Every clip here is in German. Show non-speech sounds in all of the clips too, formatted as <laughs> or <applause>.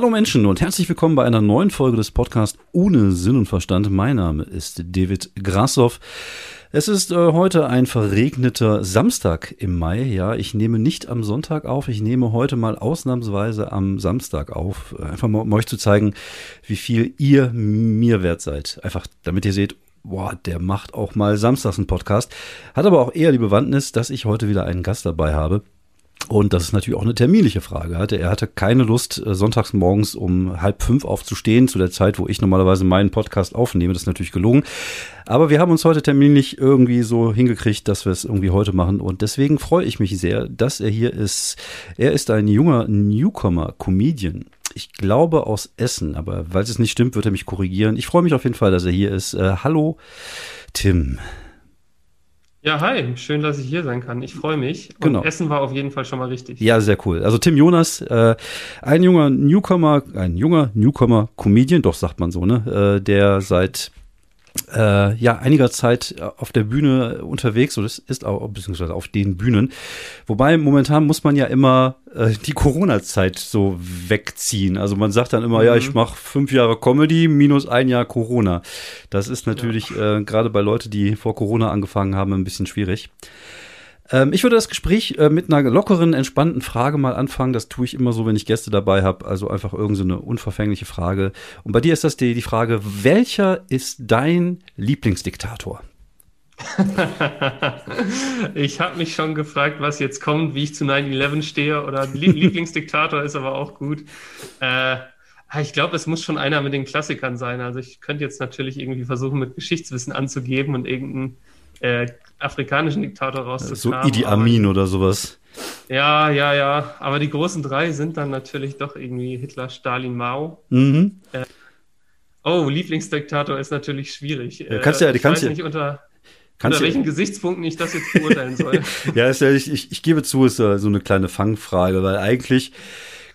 Hallo Menschen und herzlich willkommen bei einer neuen Folge des Podcasts Ohne Sinn und Verstand. Mein Name ist David Grassoff. Es ist äh, heute ein verregneter Samstag im Mai. Ja, ich nehme nicht am Sonntag auf. Ich nehme heute mal ausnahmsweise am Samstag auf. Einfach mal, um euch zu zeigen, wie viel ihr mir wert seid. Einfach, damit ihr seht, boah, der macht auch mal samstags einen Podcast. Hat aber auch eher die Bewandtnis, dass ich heute wieder einen Gast dabei habe. Und das ist natürlich auch eine terminliche Frage. Er hatte keine Lust, äh, sonntags morgens um halb fünf aufzustehen, zu der Zeit, wo ich normalerweise meinen Podcast aufnehme. Das ist natürlich gelungen. Aber wir haben uns heute terminlich irgendwie so hingekriegt, dass wir es irgendwie heute machen. Und deswegen freue ich mich sehr, dass er hier ist. Er ist ein junger Newcomer-Comedian. Ich glaube aus Essen, aber weil es nicht stimmt, wird er mich korrigieren. Ich freue mich auf jeden Fall, dass er hier ist. Äh, hallo, Tim. Ja, hi, schön, dass ich hier sein kann. Ich freue mich. Und Genau. Essen war auf jeden Fall schon mal richtig. Ja, sehr cool. Also Tim Jonas, äh, ein junger Newcomer, ein junger Newcomer-Comedian, doch sagt man so, ne, äh, der seit äh, ja einiger Zeit auf der Bühne unterwegs und es ist auch beziehungsweise auf den Bühnen. Wobei momentan muss man ja immer äh, die Corona-Zeit so wegziehen. Also man sagt dann immer, ja, ich mache fünf Jahre Comedy minus ein Jahr Corona. Das ist natürlich äh, gerade bei Leuten, die vor Corona angefangen haben, ein bisschen schwierig. Ähm, ich würde das Gespräch äh, mit einer lockeren, entspannten Frage mal anfangen. Das tue ich immer so, wenn ich Gäste dabei habe. Also einfach irgendeine so unverfängliche Frage. Und bei dir ist das die, die Frage, welcher ist dein Lieblingsdiktator? <laughs> ich habe mich schon gefragt, was jetzt kommt, wie ich zu 9-11 stehe oder Lie <laughs> Lieblingsdiktator ist aber auch gut. Äh, ich glaube, es muss schon einer mit den Klassikern sein. Also ich könnte jetzt natürlich irgendwie versuchen, mit Geschichtswissen anzugeben und irgendeinen äh, afrikanischen Diktator So rauszukramen. Idi Amin oder sowas. Ja, ja, ja. Aber die großen drei sind dann natürlich doch irgendwie Hitler, Stalin, Mao. Mhm. Oh, Lieblingsdiktator ist natürlich schwierig. Ja, kannst ja- ich kannst weiß ja- nicht, unter, Kannst unter ja- welchen Gesichtspunkten ich das jetzt beurteilen soll. <laughs> Ja, ist ja, ich, ich, ich gebe zu, ist ja so eine kleine Fangfrage, weil eigentlich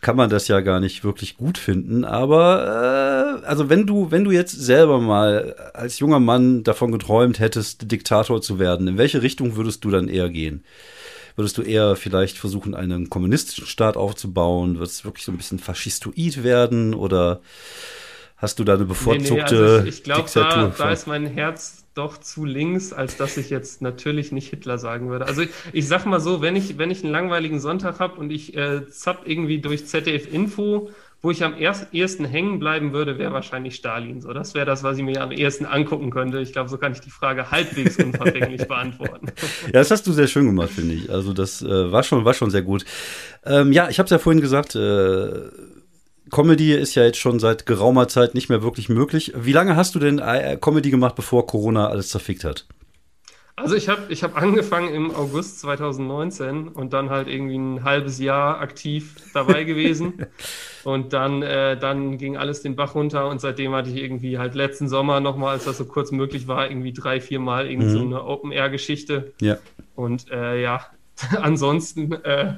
kann man das ja gar nicht wirklich gut finden. Aber äh, also wenn du, wenn du jetzt selber mal als junger Mann davon geträumt hättest, Diktator zu werden, in welche Richtung würdest du dann eher gehen? Würdest du eher vielleicht versuchen, einen kommunistischen Staat aufzubauen? Wird es wirklich so ein bisschen faschistoid werden? Oder hast du da eine Nee, bevorzugte nee, also ich, ich glaube, Diktatur? da, da ist mein Herz doch zu links, als dass ich jetzt natürlich nicht Hitler sagen würde. Also ich, ich sag mal so, wenn ich, wenn ich einen langweiligen Sonntag habe und ich äh, zapp irgendwie durch ZDF Info, wo ich am erst, ehesten hängen bleiben würde, wäre wahrscheinlich Stalin. So, das wäre das, was ich mir am ehesten angucken könnte. Ich glaube, so kann ich die Frage halbwegs unverfänglich <laughs> beantworten. Ja, das hast du sehr schön gemacht, finde ich. Also das äh, war schon, war schon sehr gut. Ähm, ja, ich habe es ja vorhin gesagt. Äh, Comedy ist ja jetzt schon seit geraumer Zeit nicht mehr wirklich möglich. Wie lange hast du denn äh, Comedy gemacht, bevor Corona alles zerfickt hat? Also ich habe ich hab angefangen im August 2019 und dann halt irgendwie ein halbes Jahr aktiv dabei <laughs> gewesen. und dann, äh, dann ging alles den Bach runter und seitdem hatte ich irgendwie halt letzten Sommer nochmal, als das so kurz möglich war, irgendwie drei, vier Mal irgendwie so eine Open-Air-Geschichte. Ja. Und äh, ja, <laughs> ansonsten äh,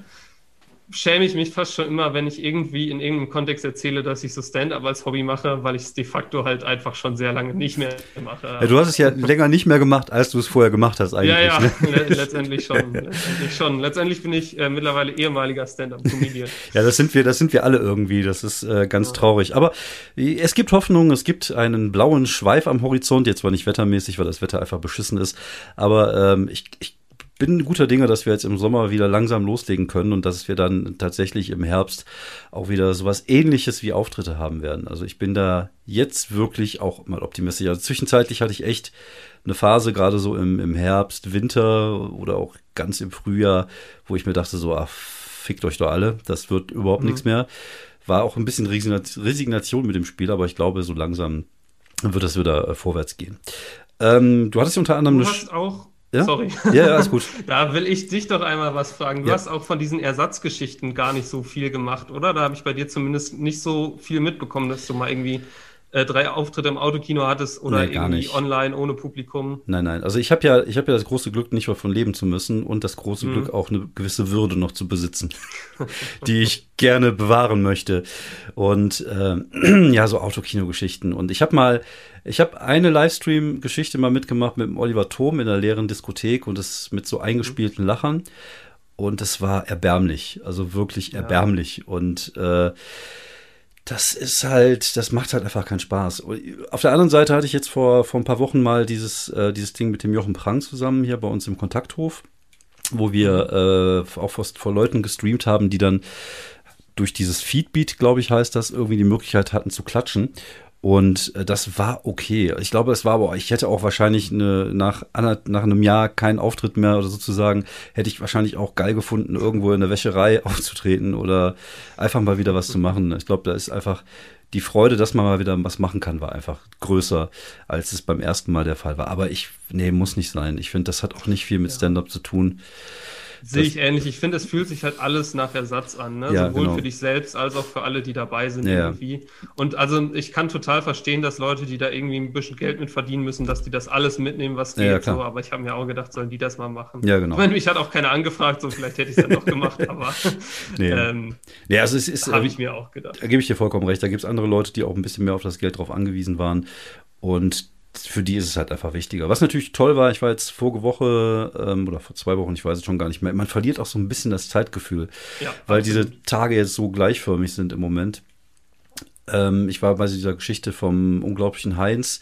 schäme ich mich fast schon immer, wenn ich irgendwie in irgendeinem Kontext erzähle, dass ich so Stand-up als Hobby mache, weil ich es de facto halt einfach schon sehr lange nicht mehr mache. ja. Du hast es ja länger nicht mehr gemacht, als du es vorher gemacht hast eigentlich. Ja, ja, Ne? le letztendlich schon. Letztendlich schon. Letztendlich bin ich äh, mittlerweile ehemaliger Stand-up-Comedian. <laughs> Ja, das sind wir, das sind wir alle irgendwie. Das ist äh, ganz traurig. Aber es gibt Hoffnung, es gibt einen blauen Schweif am Horizont. Jetzt zwar nicht wettermäßig, weil das Wetter einfach beschissen ist. Aber ähm, ich, ich bin guter Dinge, dass wir jetzt im Sommer wieder langsam loslegen können und dass wir dann tatsächlich im Herbst auch wieder sowas ähnliches wie Auftritte haben werden. Also ich bin da jetzt wirklich auch mal optimistisch. Also zwischenzeitlich hatte ich echt eine Phase, gerade so im, im Herbst, Winter oder auch ganz im Frühjahr, wo ich mir dachte, so, ach, fickt euch doch alle, das wird überhaupt nichts mehr. War auch ein bisschen Resignation mit dem Spiel, aber ich glaube, so langsam wird es wieder äh, vorwärts gehen. Ähm, du hattest ja unter anderem Du eine. hast auch. Ja? Sorry. Ja, ja, alles gut. <laughs> Da will ich dich doch einmal was fragen. Du Ja. hast auch von diesen Ersatzgeschichten gar nicht so viel gemacht, oder? Da habe ich bei dir zumindest nicht so viel mitbekommen, dass du mal irgendwie äh, drei Auftritte im Autokino hattest oder Nee, gar irgendwie nicht. online ohne Publikum. Nein, nein. Also ich habe ja, ich habe ja das große Glück, nicht davon leben zu müssen und das große Mhm. Glück, auch eine gewisse Würde noch zu besitzen, <laughs> die ich gerne bewahren möchte. Und äh, <clears throat> ja, so Autokino-Geschichten. Und ich habe mal, ich habe eine Livestream-Geschichte mal mitgemacht mit dem Oliver Thom in der leeren Diskothek und das mit so eingespielten Lachern. Und es war erbärmlich, also wirklich erbärmlich. Und äh, das ist halt, das macht halt einfach keinen Spaß. Auf der anderen Seite hatte ich jetzt vor, vor ein paar Wochen mal dieses, äh, dieses Ding mit dem Jochen Prang zusammen hier bei uns im Kontakthof, wo wir äh, auch vor, vor Leuten gestreamt haben, die dann durch dieses Feedbeat, glaube ich, heißt das, irgendwie die Möglichkeit hatten zu klatschen. Und äh, das war okay. Ich glaube, es war aber, ich hätte auch wahrscheinlich eine, nach, nach einem Jahr keinen Auftritt mehr oder sozusagen, hätte ich wahrscheinlich auch geil gefunden, irgendwo in der Wäscherei <laughs> aufzutreten oder einfach mal wieder was zu machen. Ich glaube, da ist einfach die Freude, dass man mal wieder was machen kann, war einfach größer, als es beim ersten Mal der Fall war. Aber ich, nee, muss nicht sein. Ich finde, das hat auch nicht viel mit Stand-up zu tun. Sehe ich ähnlich. Ich finde, es fühlt sich halt alles nach Ersatz an, ne? Ja, sowohl genau. für dich selbst als auch für alle, die dabei sind Ja. irgendwie. Und also ich kann total verstehen, dass Leute, die da irgendwie ein bisschen Geld mit verdienen müssen, dass die das alles mitnehmen, was geht. ja, so. Aber ich habe mir auch gedacht, sollen die das mal machen? Ja, genau. Ich meine, mich hat auch keiner angefragt, so vielleicht hätte ich es dann doch gemacht, <laughs> aber Nee. ähm, Ja, also es ist, habe ähm, ich mir auch gedacht. Da gebe ich dir vollkommen recht. Da gibt es andere Leute, die auch ein bisschen mehr auf das Geld drauf angewiesen waren. Und für die ist es halt einfach wichtiger. Was natürlich toll war, ich war jetzt vorige Woche ähm, oder vor zwei Wochen, ich weiß es schon gar nicht mehr. Man verliert auch so ein bisschen das Zeitgefühl, Ja, weil absolut. diese Tage jetzt so gleichförmig sind im Moment. Ähm, ich war bei dieser Geschichte vom unglaublichen Heinz.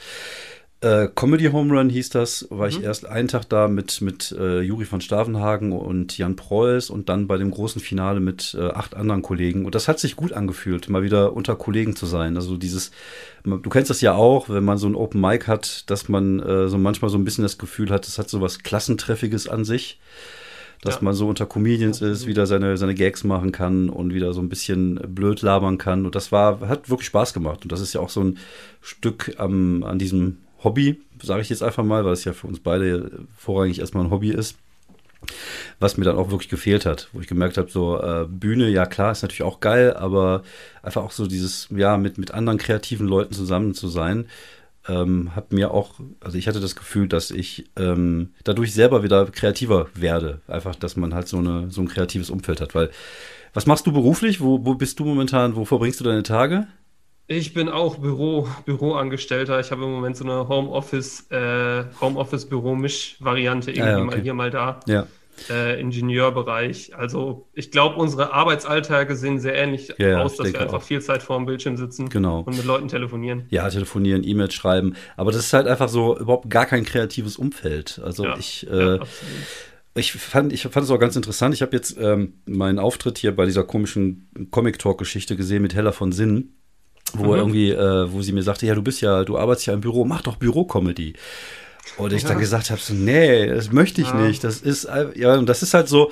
Äh, Comedy Home Run hieß das, war ich Mhm. erst einen Tag da mit, mit äh, Juri von Stavenhagen und Jan Preuß und dann bei dem großen Finale mit äh, acht anderen Kollegen. Und das hat sich gut angefühlt, mal wieder unter Kollegen zu sein. Also dieses, du kennst das ja auch, wenn man so ein Open Mic hat, dass man äh, so manchmal so ein bisschen das Gefühl hat, es hat so was Klassentreffiges an sich. Dass Ja. man so unter Comedians ist, wieder seine, seine Gags machen kann und wieder so ein bisschen blöd labern kann. Und das war, hat wirklich Spaß gemacht. Und das ist ja auch so ein Stück am, an diesem Hobby, sage ich jetzt einfach mal, weil es ja für uns beide vorrangig erstmal ein Hobby ist, was mir dann auch wirklich gefehlt hat, wo ich gemerkt habe, so äh, Bühne, ja klar, ist natürlich auch geil, aber einfach auch so dieses, ja, mit, mit anderen kreativen Leuten zusammen zu sein, ähm, hat mir auch, also ich hatte das Gefühl, dass ich ähm, dadurch selber wieder kreativer werde. Einfach, dass man halt so, eine, so ein kreatives Umfeld hat. Weil, was machst du beruflich? Wo, wo bist du momentan? Wo verbringst du deine Tage? Ich bin auch Büro, Büroangestellter. Ich habe im Moment so eine Homeoffice, äh, Homeoffice-Büro-Misch-Variante, irgendwie Ah ja, okay. mal hier, mal da. Ja, äh, Ingenieurbereich. Also ich glaube, unsere Arbeitsalltage sehen sehr ähnlich Ja, ja, aus, dass wir einfach auch. viel Zeit vor dem Bildschirm sitzen genau. und mit Leuten telefonieren. Ja, telefonieren, E-Mails schreiben. Aber das ist halt einfach so überhaupt gar kein kreatives Umfeld. Also Ja, ich, ja, äh, absolut. ich fand, ich fand es auch ganz interessant. Ich habe jetzt ähm, meinen Auftritt hier bei dieser komischen Comic-Talk-Geschichte gesehen mit Hella von Sinn, wo Mhm. irgendwie, äh, wo sie mir sagte, ja, du bist ja, du arbeitest ja im Büro, mach doch Büro-Comedy. Und ich Ja. dann gesagt habe, so, nee, das möchte ich Ja. nicht. Das ist, ja, und das ist halt so,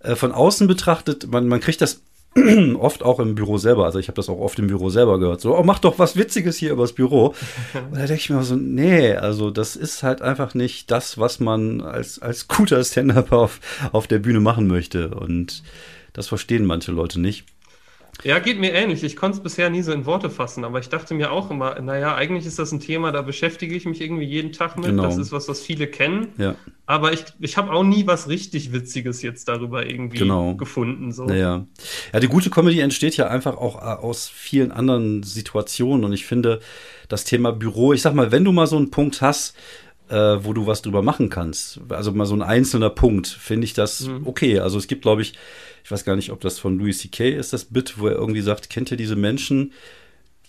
äh, von außen betrachtet, man, man kriegt das <clears throat> oft auch im Büro selber, also ich habe das auch oft im Büro selber gehört, so, oh, mach doch was Witziges hier übers Büro. <laughs> Und da denke ich mir so, nee, also das ist halt einfach nicht das, was man als, als guter Stand-Up auf, auf der Bühne machen möchte. Und das verstehen manche Leute nicht. Ja, geht mir ähnlich. Ich konnte es bisher nie so in Worte fassen, aber ich dachte mir auch immer, naja, eigentlich ist das ein Thema, da beschäftige ich mich irgendwie jeden Tag mit. Genau. Das ist was, was viele kennen. Ja, Aber ich, ich habe auch nie was richtig Witziges jetzt darüber irgendwie Genau. gefunden. So. naja. Ja, die gute Comedy entsteht ja einfach auch äh, aus vielen anderen Situationen. Und ich finde, das Thema Büro, ich sag mal, wenn du mal so einen Punkt hast, äh, wo du was drüber machen kannst, also mal so ein einzelner Punkt, finde ich das Mhm. okay. Also es gibt, glaube ich, ich weiß gar nicht, ob das von Louis C.K. ist, das Bit, wo er irgendwie sagt, kennt ihr diese Menschen,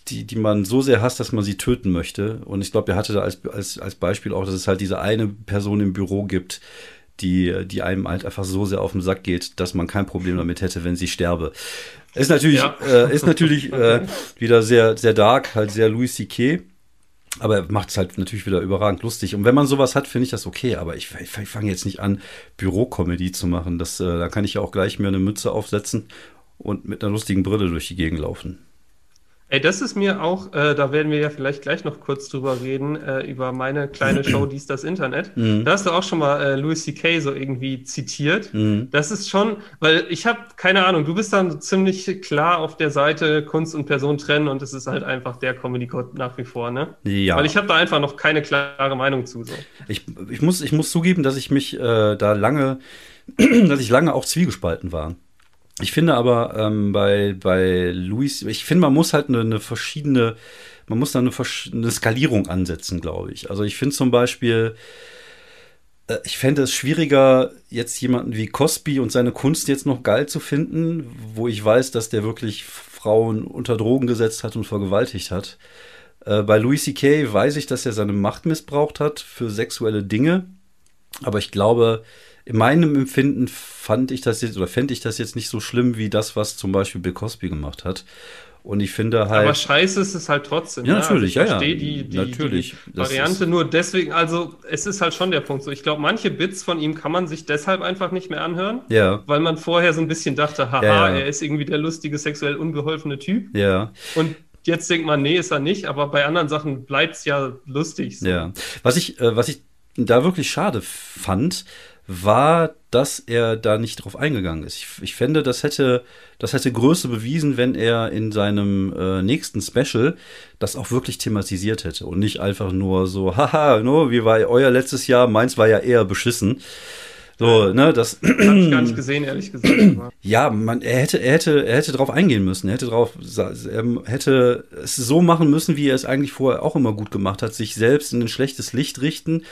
die, die man so sehr hasst, dass man sie töten möchte? Und ich glaube, er hatte da als, als, als Beispiel auch, dass es halt diese eine Person im Büro gibt, die, die einem halt einfach so sehr auf den Sack geht, dass man kein Problem damit hätte, wenn sie sterbe. Ist natürlich, Ja. äh, ist natürlich äh, <laughs> wieder sehr, sehr dark, halt sehr Louis C.K., aber er macht es halt natürlich wieder überragend lustig. Und wenn man sowas hat, finde ich das okay. Aber ich, ich, ich fange jetzt nicht an, Bürocomedy zu machen. Das, äh, da kann ich ja auch gleich mir eine Mütze aufsetzen und mit einer lustigen Brille durch die Gegend laufen. Ey, das ist mir auch, äh, da werden wir ja vielleicht gleich noch kurz drüber reden, äh, über meine kleine <clears throat> Show, die ist das Internet. Mhm. Da hast du auch schon mal äh, Louis C.K. so irgendwie zitiert. Mhm. Das ist schon, weil ich habe keine Ahnung, du bist dann ziemlich klar auf der Seite Kunst und Person trennen und es ist halt einfach der Comedy-Code nach wie vor, ne? Ja. Weil ich habe da einfach noch keine klare Meinung zu. So. Ich, ich, muss, ich muss zugeben, dass ich mich äh, da lange, <clears throat> dass ich lange auch zwiegespalten war. Ich finde aber ähm, bei, bei Luis, ich finde, man muss halt eine, eine verschiedene, man muss da eine, eine Skalierung ansetzen, glaube ich. Also ich finde zum Beispiel, äh, ich fände es schwieriger, jetzt jemanden wie Cosby und seine Kunst jetzt noch geil zu finden, wo ich weiß, dass der wirklich Frauen unter Drogen gesetzt hat und vergewaltigt hat. Äh, bei Louis C.K. weiß ich, dass er seine Macht missbraucht hat für sexuelle Dinge. Aber ich glaube, in meinem Empfinden fand ich das jetzt oder fände ich das jetzt nicht so schlimm wie das, was zum Beispiel Bill Cosby gemacht hat. Und ich finde halt. Aber scheiße ist es halt trotzdem. Ja, natürlich, also ich ja, ja. Die, die, natürlich. Die Variante nur deswegen, also es ist halt schon der Punkt so. Ich glaube, manche Bits von ihm kann man sich deshalb einfach nicht mehr anhören. Ja. Weil man vorher so ein bisschen dachte, haha, Ja, ja. er ist irgendwie der lustige, sexuell unbeholfene Typ. Ja. Und jetzt denkt man, nee, ist er nicht, aber bei anderen Sachen bleibt es ja lustig. So. Ja. Was ich, äh, was ich da wirklich schade fand, war, dass er da nicht drauf eingegangen ist. Ich, ich fände, das hätte, das hätte Größe bewiesen, wenn er in seinem äh, nächsten Special das auch wirklich thematisiert hätte und nicht einfach nur so, haha, no, wie war euer letztes Jahr? Meins war ja eher beschissen. So, ne, das. Hab ich gar nicht <clears throat> gesehen, ehrlich gesagt. Ja, man, er hätte, er hätte, er hätte drauf eingehen müssen. Er hätte drauf, er hätte es so machen müssen, wie er es eigentlich vorher auch immer gut gemacht hat, sich selbst in ein schlechtes Licht richten,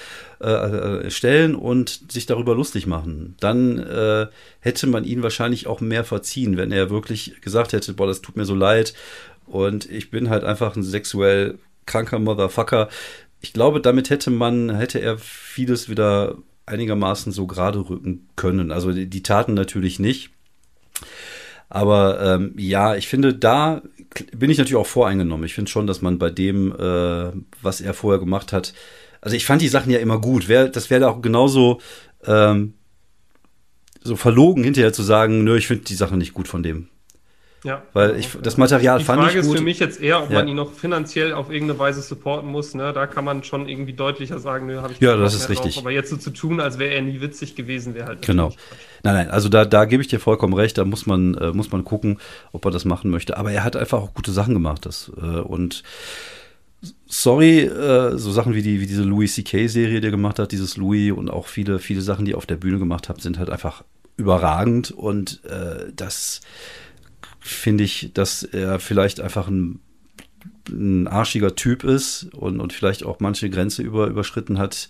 äh, äh, stellen und sich darüber lustig machen. Dann äh, hätte man ihn wahrscheinlich auch mehr verziehen, wenn er wirklich gesagt hätte, boah, das tut mir so leid und ich bin halt einfach ein sexuell kranker Motherfucker. Ich glaube, damit hätte man, hätte er vieles wieder einigermaßen so gerade rücken können. Also die, die Taten natürlich nicht. Aber ähm, ja, ich finde, da bin ich natürlich auch voreingenommen. Ich finde schon, dass man bei dem, äh, was er vorher gemacht hat, also ich fand die Sachen ja immer gut. Wär, das wäre auch genauso ähm, so verlogen hinterher zu sagen, nö, ich finde die Sachen nicht gut von dem. Ja. Weil ich das Material Die fand Frage ich ist gut. für mich jetzt eher, ob Ja. man ihn noch finanziell auf irgendeine Weise supporten muss. Ne? Da kann man schon irgendwie deutlicher sagen, nö, habe ich Ja, das ist mehr drauf. richtig. Aber jetzt so zu tun, als wäre er nie witzig gewesen, wäre halt Genau. Nein, nein, also da, da gebe ich dir vollkommen recht, da muss man, äh, muss man gucken, ob er das machen möchte. Aber er hat einfach auch gute Sachen gemacht. Das, äh, und sorry, äh, so Sachen wie, die, wie diese Louis C.K.-Serie, die er gemacht hat, dieses Louis und auch viele, viele Sachen, die er auf der Bühne gemacht hat, sind halt einfach überragend. Und äh, das finde ich, dass er vielleicht einfach ein, ein arschiger Typ ist und, und vielleicht auch manche Grenze über, überschritten hat,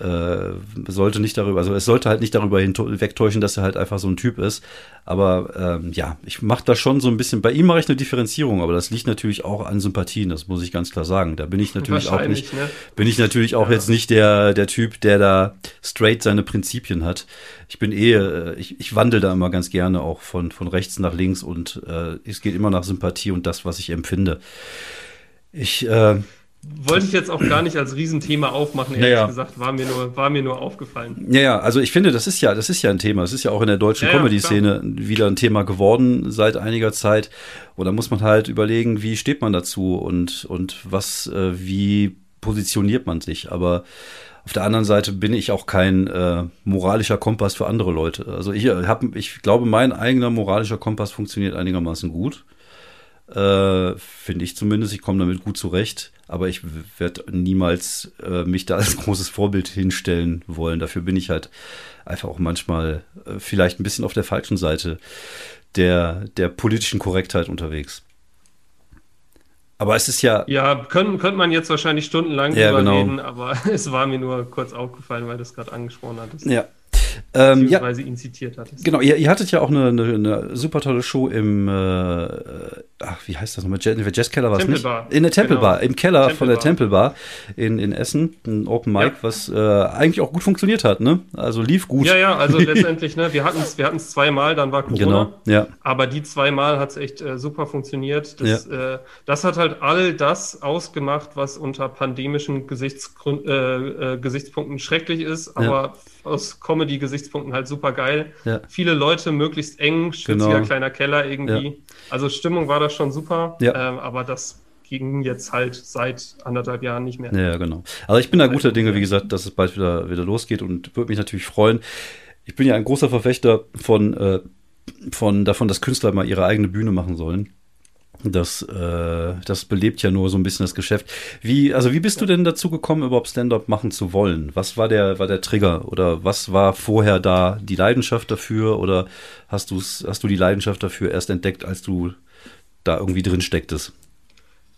äh, sollte nicht darüber, also es sollte halt nicht darüber hinwegtäuschen, dass er halt einfach so ein Typ ist. Aber ähm, ja, ich mache da schon so ein bisschen, bei ihm mache ich eine Differenzierung, aber das liegt natürlich auch an Sympathien, das muss ich ganz klar sagen. Da bin ich natürlich auch nicht, ne? bin ich natürlich auch Ja. jetzt nicht der, der Typ, der da straight seine Prinzipien hat. Ich bin eh, äh, ich, ich wandel da immer ganz gerne auch von, von rechts nach links und äh, es geht immer nach Sympathie und das, was ich empfinde. Ich, äh, Wollte ich jetzt auch gar nicht als Riesenthema aufmachen, ehrlich Ja, ja. gesagt, war mir, nur, war mir nur aufgefallen. Ja, ja, also ich finde, das ist ja, das ist ja ein Thema. Es ist ja auch in der deutschen Ja, Comedy-Szene wieder ein Thema geworden seit einiger Zeit. Und da muss man halt überlegen, wie steht man dazu und, und was, äh, wie positioniert man sich. Aber auf der anderen Seite bin ich auch kein äh, moralischer Kompass für andere Leute. Also ich habe, ich glaube, mein eigener moralischer Kompass funktioniert einigermaßen gut. Äh, Finde ich zumindest. Ich komme damit gut zurecht. Aber ich werde niemals äh, mich da als großes Vorbild hinstellen wollen. Dafür bin ich halt einfach auch manchmal äh, vielleicht ein bisschen auf der falschen Seite der, der politischen Korrektheit unterwegs. Aber es ist ja, Ja, können, könnte man jetzt wahrscheinlich stundenlang Ja, drüber genau. reden, aber <laughs> es war mir nur kurz aufgefallen, weil du es gerade angesprochen hattest. ja. Ähm, ja, ihn zitiert hattest. Genau, ihr, ihr hattet ja auch eine, eine, eine super tolle Show im, äh, ach, wie heißt das nochmal? Jazz, Jazzkeller war es nicht? Tempelbar. In der Tempelbar, Genau. im Keller von der Tempelbar. Tempelbar in, in Essen, ein Open Mic, Ja. was äh, eigentlich auch gut funktioniert hat, ne? Also lief gut. Ja, ja, also letztendlich, ne, wir hatten es wir hatten's zweimal, dann war Corona. Genau, ja. Aber die zweimal hat es echt äh, super funktioniert. Das, äh, das hat halt all das ausgemacht, was unter pandemischen äh, äh, Gesichtspunkten schrecklich ist, aber aus Comedy-Gesichtspunkten halt super geil. Ja. Viele Leute, möglichst eng, schwitziger Genau. kleiner Keller irgendwie. Also Stimmung war da schon super, Ja. ähm, aber das ging jetzt halt seit anderthalb Jahren nicht mehr. Ja, genau. Also ich bin da guter Dinge, wie gesagt, dass es bald wieder, wieder losgeht und würde mich natürlich freuen. Ich bin ja ein großer Verfechter von, äh, von davon, dass Künstler mal ihre eigene Bühne machen sollen. Das, äh, das belebt ja nur so ein bisschen das Geschäft. Wie, also wie bist du denn dazu gekommen, überhaupt Stand-up machen zu wollen? Was war der, war der Trigger? Oder was war vorher da die Leidenschaft dafür? Oder hast du's, hast du die Leidenschaft dafür erst entdeckt, als du da irgendwie drin stecktest?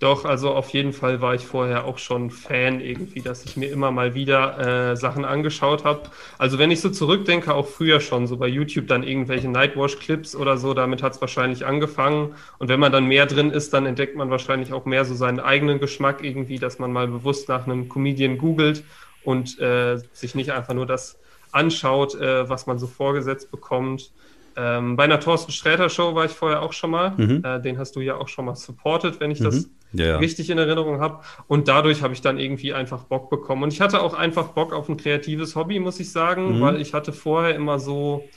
Doch, also auf jeden Fall war ich vorher auch schon Fan irgendwie, dass ich mir immer mal wieder äh, Sachen angeschaut habe. Also wenn ich so zurückdenke, auch früher schon, so bei YouTube dann irgendwelche Nightwash-Clips oder so, damit hat es wahrscheinlich angefangen. Und wenn man dann mehr drin ist, dann entdeckt man wahrscheinlich auch mehr so seinen eigenen Geschmack irgendwie, dass man mal bewusst nach einem Comedian googelt und äh, sich nicht einfach nur das anschaut, äh, was man so vorgesetzt bekommt. Ähm, bei einer Thorsten Sträter Show war ich vorher auch schon mal. Mhm. Äh, den hast du ja auch schon mal supported, wenn ich mhm. das ja, richtig in Erinnerung habe. Und dadurch habe ich dann irgendwie einfach Bock bekommen. Und ich hatte auch einfach Bock auf ein kreatives Hobby, muss ich sagen, mhm. weil ich hatte vorher immer so,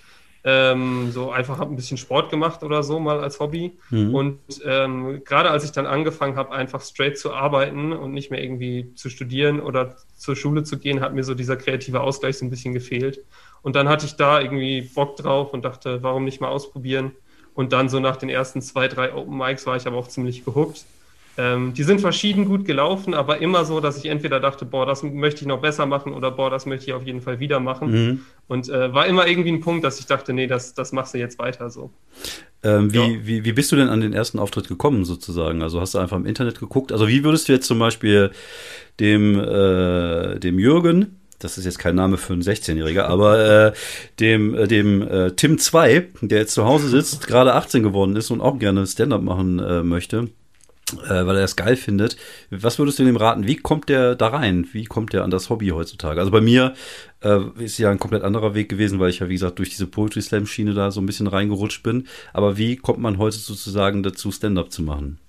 ähm, so einfach ein bisschen Sport gemacht oder so mal als Hobby. Mhm. Und ähm, gerade als ich dann angefangen habe, einfach straight zu arbeiten und nicht mehr irgendwie zu studieren oder zur Schule zu gehen, hat mir so dieser kreative Ausgleich so ein bisschen gefehlt. Und dann hatte ich da irgendwie Bock drauf und dachte, warum nicht mal ausprobieren? Und dann so nach den ersten zwei, drei Open Mics war ich aber auch ziemlich gehuckt. Ähm, die sind verschieden gut gelaufen, aber immer so, dass ich entweder dachte, boah, das möchte ich noch besser machen oder boah, das möchte ich auf jeden Fall wieder machen. Mhm. Und äh, war immer irgendwie ein Punkt, dass ich dachte, nee, das, das machst du jetzt weiter so. Ähm, wie, ja. wie, wie bist du denn an den ersten Auftritt gekommen, sozusagen? Also hast du einfach im Internet geguckt? Also wie würdest du jetzt zum Beispiel dem, äh, dem Jürgen, das ist jetzt kein Name für einen 16-Jähriger, aber äh, dem, äh, dem äh, Tim 2, der jetzt zu Hause sitzt, gerade 18 geworden ist und auch gerne Stand-up machen äh, möchte, weil er das geil findet. Was würdest du dem raten? Wie kommt der da rein? Wie kommt der an das Hobby heutzutage? Also bei mir äh, ist ja ein komplett anderer Weg gewesen, weil ich ja, wie gesagt, durch diese Poetry Slam Schiene da so ein bisschen reingerutscht bin. Aber wie kommt man heute sozusagen dazu, Stand-up zu machen?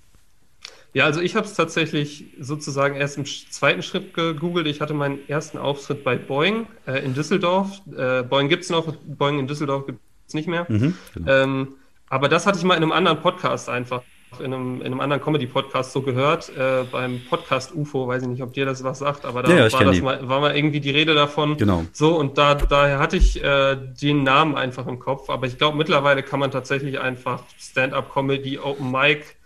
Ja, also ich habe es tatsächlich sozusagen erst im zweiten Schritt gegoogelt. Ich hatte meinen ersten Auftritt bei Boeing äh, in Düsseldorf. Äh, Boeing gibt es noch, Boeing in Düsseldorf gibt es nicht mehr. Mhm, genau. ähm, aber das hatte ich mal in einem anderen Podcast einfach, in einem, in einem anderen Comedy-Podcast so gehört, äh, beim Podcast UFO, weiß ich nicht, ob dir das was sagt, aber da ja, ja, war, das mal, war mal irgendwie die Rede davon. Genau. So, und da, daher hatte ich äh, den Namen einfach im Kopf. Aber ich glaube, mittlerweile kann man tatsächlich einfach Stand-up-Comedy, Open Mic,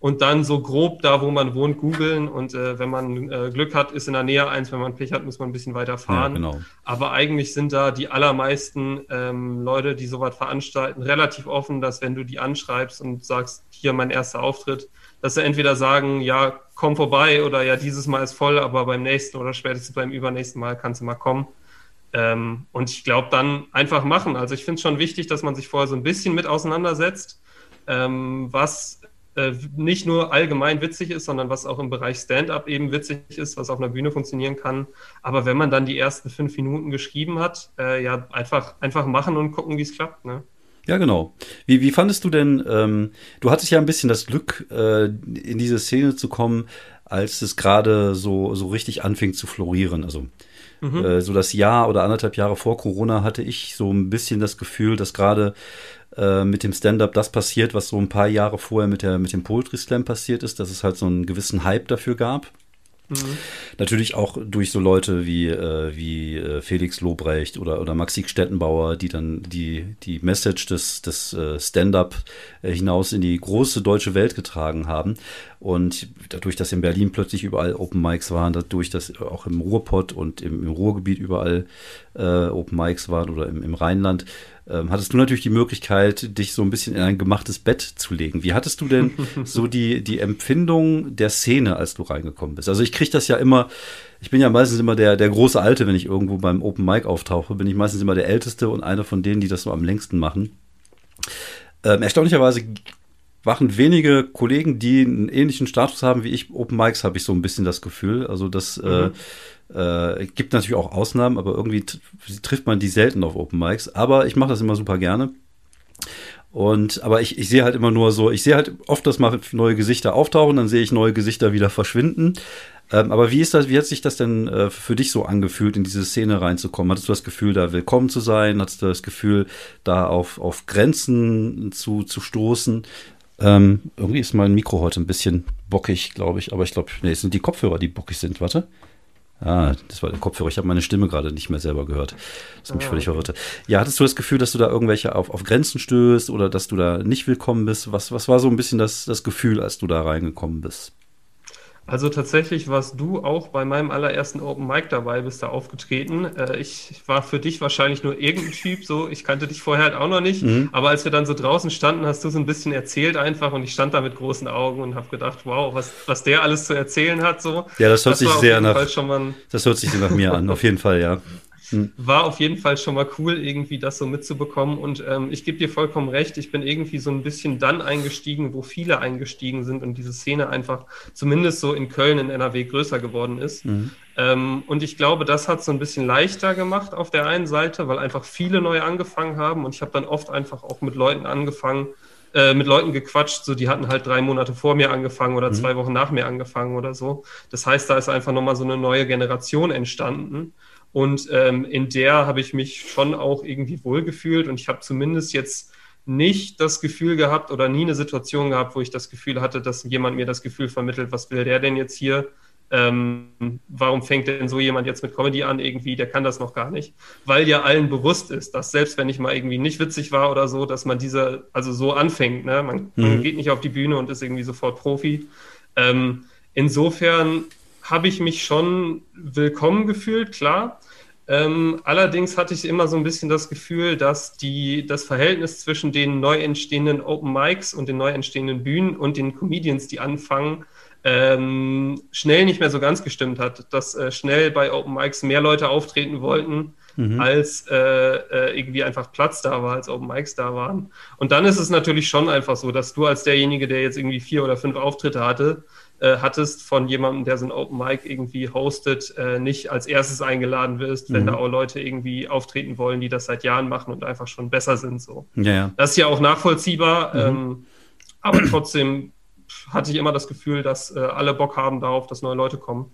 und dann so grob da, wo man wohnt, googeln. Und äh, wenn man äh, Glück hat, ist in der Nähe eins. Wenn man Pech hat, muss man ein bisschen weiter fahren. Ja, genau. Aber eigentlich sind da die allermeisten ähm, Leute, die sowas veranstalten, relativ offen, dass wenn du die anschreibst und sagst, hier mein erster Auftritt, dass sie entweder sagen, ja, komm vorbei oder ja, dieses Mal ist voll, aber beim nächsten oder spätestens beim übernächsten Mal kannst du mal kommen. Ähm, und ich glaube, dann einfach machen. Also ich finde es schon wichtig, dass man sich vorher so ein bisschen mit auseinandersetzt, ähm, was äh, nicht nur allgemein witzig ist, sondern was auch im Bereich Stand-up eben witzig ist, was auf einer Bühne funktionieren kann. Aber wenn man dann die ersten fünf Minuten geschrieben hat, äh, ja, einfach, einfach machen und gucken, wie es klappt. Ne? Ja, genau. Wie, wie fandest du denn, ähm, du hattest ja ein bisschen das Glück, äh, in diese Szene zu kommen, als es gerade so, so richtig anfing zu florieren. Also mhm. äh, so das Jahr oder anderthalb Jahre vor Corona hatte ich so ein bisschen das Gefühl, dass gerade äh, mit dem Stand-up das passiert, was so ein paar Jahre vorher mit, der, mit dem Poetry Slam passiert ist, dass es halt so einen gewissen Hype dafür gab. Mhm. Natürlich auch durch so Leute wie, äh, wie äh, Felix Lobrecht oder, oder Maxi Stettenbauer, die dann die, die Message des, des äh, Stand-up äh, hinaus in die große deutsche Welt getragen haben. Und dadurch, dass in Berlin plötzlich überall Open Mics waren, dadurch, dass auch im Ruhrpott und im, im Ruhrgebiet überall äh, Open Mics waren oder im, im Rheinland, ähm, hattest du natürlich die Möglichkeit, dich so ein bisschen in ein gemachtes Bett zu legen. Wie hattest du denn <laughs> so die, die Empfindung der Szene, als du reingekommen bist? Also ich kriege das ja immer, ich bin ja meistens immer der, der große Alte, wenn ich irgendwo beim Open Mic auftauche, bin ich meistens immer der Älteste und einer von denen, die das so am längsten machen. Ähm, erstaunlicherweise machen wenige Kollegen, die einen ähnlichen Status haben wie ich, Open Mics, habe ich so ein bisschen das Gefühl. Also das äh, mhm. äh, gibt natürlich auch Ausnahmen, aber irgendwie trifft man die selten auf Open Mics. Aber ich mache das immer super gerne. Und aber ich, ich sehe halt immer nur so, ich sehe halt oft, dass mal neue Gesichter auftauchen, dann sehe ich neue Gesichter wieder verschwinden. Ähm, aber wie ist das, wie hat sich das denn äh, für dich so angefühlt, in diese Szene reinzukommen? Hattest du das Gefühl, da willkommen zu sein? Hattest du das Gefühl, da auf, auf Grenzen zu, zu stoßen? Ähm, irgendwie ist mein Mikro heute ein bisschen bockig, glaube ich. Aber ich glaube, nee, es sind die Kopfhörer, die bockig sind. Warte. Ah, das war der Kopfhörer. Ich habe meine Stimme gerade nicht mehr selber gehört. Das hat mich ah, völlig verwirrt. Ja, hattest du das Gefühl, dass du da irgendwelche auf, auf Grenzen stößt oder dass du da nicht willkommen bist? Was, was war so ein bisschen das, das Gefühl, als du da reingekommen bist? Also tatsächlich warst du auch bei meinem allerersten Open Mic dabei, bist da aufgetreten. Äh, ich war für dich wahrscheinlich nur irgendein Typ, so ich kannte dich vorher halt auch noch nicht. Mhm. Aber als wir dann so draußen standen, hast du so ein bisschen erzählt einfach und ich stand da mit großen Augen und habe gedacht, wow, was, was der alles zu erzählen hat. So. Ja, das hört das sich sehr nach. Das hört sich nach mir an, auf jeden Fall, ja. Hm. War auf jeden Fall schon mal cool, irgendwie das so mitzubekommen. Und ähm, ich gebe dir vollkommen recht, ich bin irgendwie so ein bisschen dann eingestiegen, wo viele eingestiegen sind und diese Szene einfach zumindest so in Köln, in NRW größer geworden ist. Mhm. Ähm, und ich glaube, das hat so ein bisschen leichter gemacht auf der einen Seite, weil einfach viele neu angefangen haben. Und ich habe dann oft einfach auch mit Leuten angefangen, äh, mit Leuten gequatscht, so die hatten halt drei Monate vor mir angefangen oder mhm. zwei Wochen nach mir angefangen oder so. Das heißt, da ist einfach nochmal so eine neue Generation entstanden. Und ähm, in der habe ich mich schon auch irgendwie wohlgefühlt und ich habe zumindest jetzt nicht das Gefühl gehabt oder nie eine Situation gehabt, wo ich das Gefühl hatte, dass jemand mir das Gefühl vermittelt, was will der denn jetzt hier? Ähm, warum fängt denn so jemand jetzt mit Comedy an? Irgendwie, der kann das noch gar nicht. Weil ja allen bewusst ist, dass selbst wenn ich mal irgendwie nicht witzig war oder so, dass man diese, also so anfängt. Ne? Man, mhm. man geht nicht auf die Bühne und ist irgendwie sofort Profi. Ähm, insofern habe ich mich schon willkommen gefühlt, klar. Ähm, allerdings hatte ich immer so ein bisschen das Gefühl, dass die, das Verhältnis zwischen den neu entstehenden Open Mics und den neu entstehenden Bühnen und den Comedians, die anfangen, ähm, schnell nicht mehr so ganz gestimmt hat. Dass äh, schnell bei Open Mics mehr Leute auftreten wollten, mhm. als äh, äh, irgendwie einfach Platz da war, als Open Mics da waren. Und dann ist es natürlich schon einfach so, dass du als derjenige, der jetzt irgendwie vier oder fünf Auftritte hatte, äh, hattest von jemandem, der so ein Open Mic irgendwie hostet, äh, nicht als erstes eingeladen wirst, wenn mhm. da auch Leute irgendwie auftreten wollen, die das seit Jahren machen und einfach schon besser sind. So. Ja, ja. Das ist ja auch nachvollziehbar, mhm. ähm, aber trotzdem hatte ich immer das Gefühl, dass äh, alle Bock haben darauf, dass neue Leute kommen.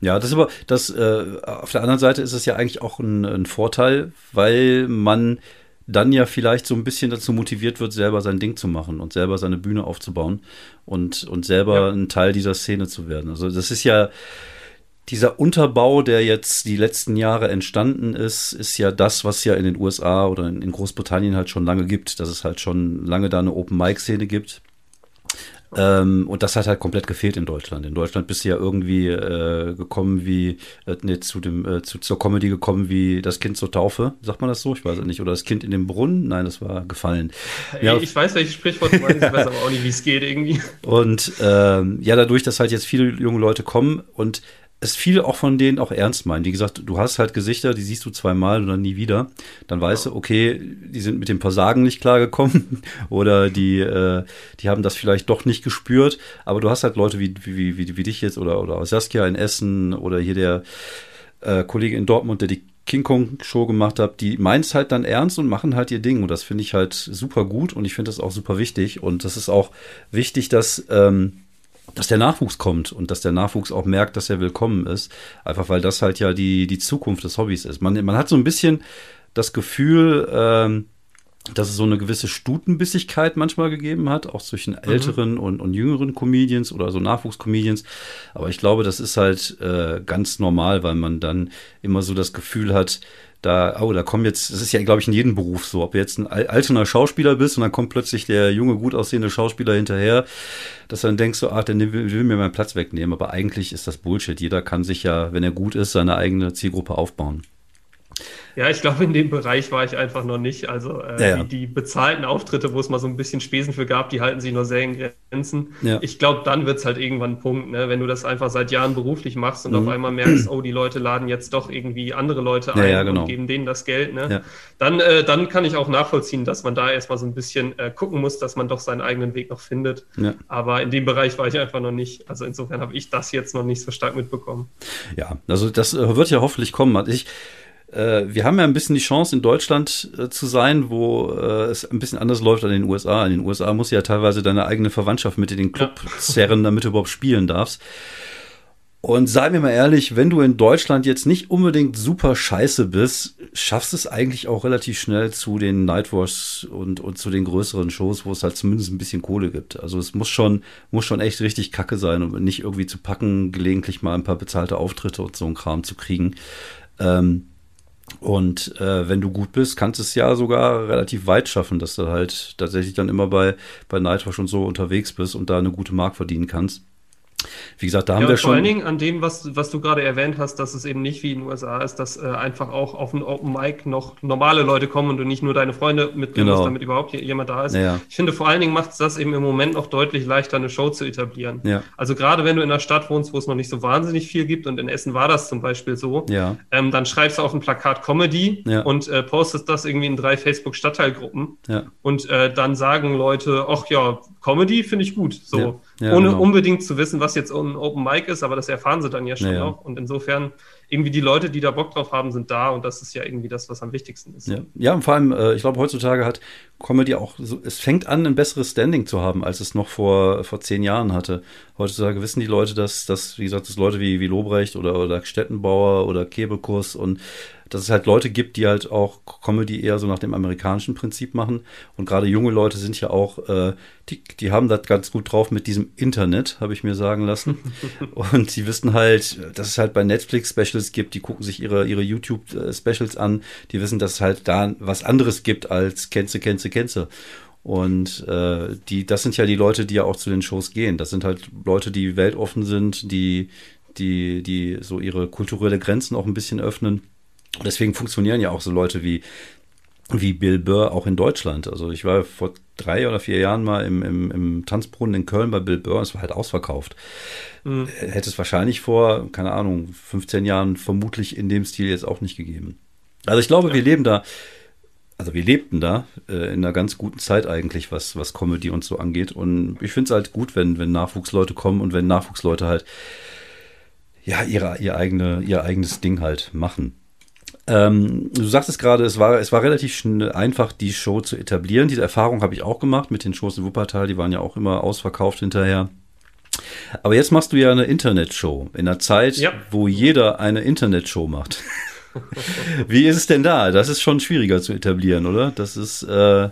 Ja, das ist aber, das, äh, auf der anderen Seite ist es ja eigentlich auch ein, ein Vorteil, weil man dann ja vielleicht so ein bisschen dazu motiviert wird, selber sein Ding zu machen und selber seine Bühne aufzubauen und, und selber ja. ein Teil dieser Szene zu werden. Also das ist ja dieser Unterbau, der jetzt die letzten Jahre entstanden ist, ist ja das, was ja in den USA oder in Großbritannien halt schon lange gibt, dass es halt schon lange da eine Open-Mic-Szene gibt ähm, und das hat halt komplett gefehlt in Deutschland. In Deutschland bist du ja irgendwie äh, gekommen wie, äh, nee, zu dem, äh, zu, zur Comedy gekommen wie das Kind zur Taufe. Sagt man das so? Ich weiß es nicht. Oder das Kind in den Brunnen? Nein, das war gefallen. Ja, ich weiß, welches Sprichwort du meinst, ich weiß aber auch nicht, wie es geht irgendwie. Und ähm, ja, dadurch, dass halt jetzt viele junge Leute kommen und es viele auch von denen auch ernst meinen. Wie gesagt, du hast halt Gesichter, die siehst du zweimal dann nie wieder. Dann weißt du, okay, die sind mit dem Versagen nicht klargekommen <laughs> oder die, äh, die haben das vielleicht doch nicht gespürt. Aber du hast halt Leute wie, wie, wie, wie dich jetzt oder, oder Saskia in Essen oder hier der äh, Kollege in Dortmund, der die King Kong Show gemacht hat, die meint es halt dann ernst und machen halt ihr Ding. Und das finde ich halt super gut und ich finde das auch super wichtig. Und das ist auch wichtig, dass ähm, dass der Nachwuchs kommt und dass der Nachwuchs auch merkt, dass er willkommen ist. Einfach weil das halt ja die, die Zukunft des Hobbys ist. Man, man hat so ein bisschen das Gefühl, ähm, dass es so eine gewisse Stutenbissigkeit manchmal gegeben hat, auch zwischen mhm. älteren mhm. und, und jüngeren Comedians oder so Nachwuchscomedians. Aber ich glaube, das ist halt äh, ganz normal, weil man dann immer so das Gefühl hat, da, oh, da kommen jetzt, das ist ja, glaube ich, in jedem Beruf so, ob du jetzt ein alterner Schauspieler bist und dann kommt plötzlich der junge, gut aussehende Schauspieler hinterher, dass du dann denkst so, ach, der will, will mir meinen Platz wegnehmen. Aber eigentlich ist das Bullshit. Jeder kann sich ja, wenn er gut ist, seine eigene Zielgruppe aufbauen. Ja, ich glaube, in dem Bereich war ich einfach noch nicht. Also äh, ja, ja. Die, die, bezahlten Auftritte, wo es mal so ein bisschen Spesen für gab, die halten sich nur sehr in Grenzen. Ja. Ich glaube, dann wird es halt irgendwann ein Punkt, ne? wenn du das einfach seit Jahren beruflich machst und mhm. auf einmal merkst, oh, die Leute laden jetzt doch irgendwie andere Leute ein genau. und geben denen das Geld. Ne? Dann, äh, dann kann ich auch nachvollziehen, dass man da erstmal so ein bisschen äh, gucken muss, dass man doch seinen eigenen Weg noch findet. Aber in dem Bereich war ich einfach noch nicht. Also insofern habe ich das jetzt noch nicht so stark mitbekommen. Ja, also das äh, wird ja hoffentlich kommen. Also ich wir haben ja ein bisschen die Chance, in Deutschland äh, zu sein, wo äh, es ein bisschen anders läuft als in den USA. In den USA muss ja teilweise deine eigene Verwandtschaft mit in den Club ja. <laughs> zerren, damit du überhaupt spielen darfst. Und sei mir mal ehrlich, wenn du in Deutschland jetzt nicht unbedingt super scheiße bist, schaffst es eigentlich auch relativ schnell zu den Nightwatch und, und zu den größeren Shows, wo es halt zumindest ein bisschen Kohle gibt. Also es muss schon, muss schon echt richtig kacke sein, um nicht irgendwie zu packen, gelegentlich mal ein paar bezahlte Auftritte und so ein Kram zu kriegen. Ähm, und äh, wenn du gut bist, kannst du es ja sogar relativ weit schaffen, dass du halt tatsächlich dann immer bei, bei Nightwatch und so unterwegs bist und da eine gute Mark verdienen kannst. Wie gesagt, da haben ja, wir vor schon. Vor allen Dingen an dem, was, was du gerade erwähnt hast, dass es eben nicht wie in den USA ist, dass äh, einfach auch auf ein Open Mic noch normale Leute kommen und du nicht nur deine Freunde mitnimmst, genau. damit überhaupt jemand da ist. Ja. Ich finde, vor allen Dingen macht es das eben im Moment noch deutlich leichter, eine Show zu etablieren. Ja. Also gerade wenn du in einer Stadt wohnst, wo es noch nicht so wahnsinnig viel gibt und in Essen war das zum Beispiel so, ähm, dann schreibst du auf ein Plakat Comedy und äh, postest das irgendwie in drei Facebook-Stadtteilgruppen und äh, dann sagen Leute, ach ja, Comedy finde ich gut. So. Ja, ohne genau. unbedingt zu wissen, was jetzt ein Open Mic ist, aber das erfahren sie dann ja schon ja, noch. Und insofern, irgendwie die Leute, die da Bock drauf haben, sind da und das ist ja irgendwie das, was am wichtigsten ist. Ja, ja und vor allem, äh, ich glaube, heutzutage hat Comedy auch, so, es fängt an, ein besseres Standing zu haben, als es noch vor, vor zehn Jahren hatte. Heutzutage wissen die Leute, dass, dass wie gesagt, dass Leute wie, wie Lobrecht oder, oder Stettenbauer oder Kebekus und dass es halt Leute gibt, die halt auch Comedy eher so nach dem amerikanischen Prinzip machen. Und gerade junge Leute sind ja auch, äh, die, die haben das ganz gut drauf mit diesem Internet, habe ich mir sagen lassen. <laughs> und die wissen halt, dass es halt bei Netflix Specials gibt, die gucken sich ihre, ihre YouTube-Specials an, die wissen, dass es halt da was anderes gibt als Kennze, Kennze, Kennze. Und äh, die, das sind ja die Leute, die ja auch zu den Shows gehen. Das sind halt Leute, die weltoffen sind, die, die, die so ihre kulturelle Grenzen auch ein bisschen öffnen. Deswegen funktionieren ja auch so Leute wie, wie Bill Burr auch in Deutschland. Also ich war vor drei oder vier Jahren mal im, im, im Tanzbrunnen in Köln bei Bill Burr, es war halt ausverkauft. Mhm. Hätte es wahrscheinlich vor, keine Ahnung, 15 Jahren vermutlich in dem Stil jetzt auch nicht gegeben. Also ich glaube, ja. wir leben da, also wir lebten da äh, in einer ganz guten Zeit eigentlich, was, was Comedy und so angeht. Und ich finde es halt gut, wenn, wenn Nachwuchsleute kommen und wenn Nachwuchsleute halt ja ihre, ihr, eigene, ihr eigenes Ding halt machen. Ähm, du sagtest gerade, es war, es war relativ einfach, die Show zu etablieren. Diese Erfahrung habe ich auch gemacht mit den Shows in Wuppertal. Die waren ja auch immer ausverkauft hinterher. Aber jetzt machst du ja eine Internetshow in einer Zeit, ja. wo jeder eine Internetshow macht. <laughs> Wie ist es denn da? Das ist schon schwieriger zu etablieren, oder? Das ist äh,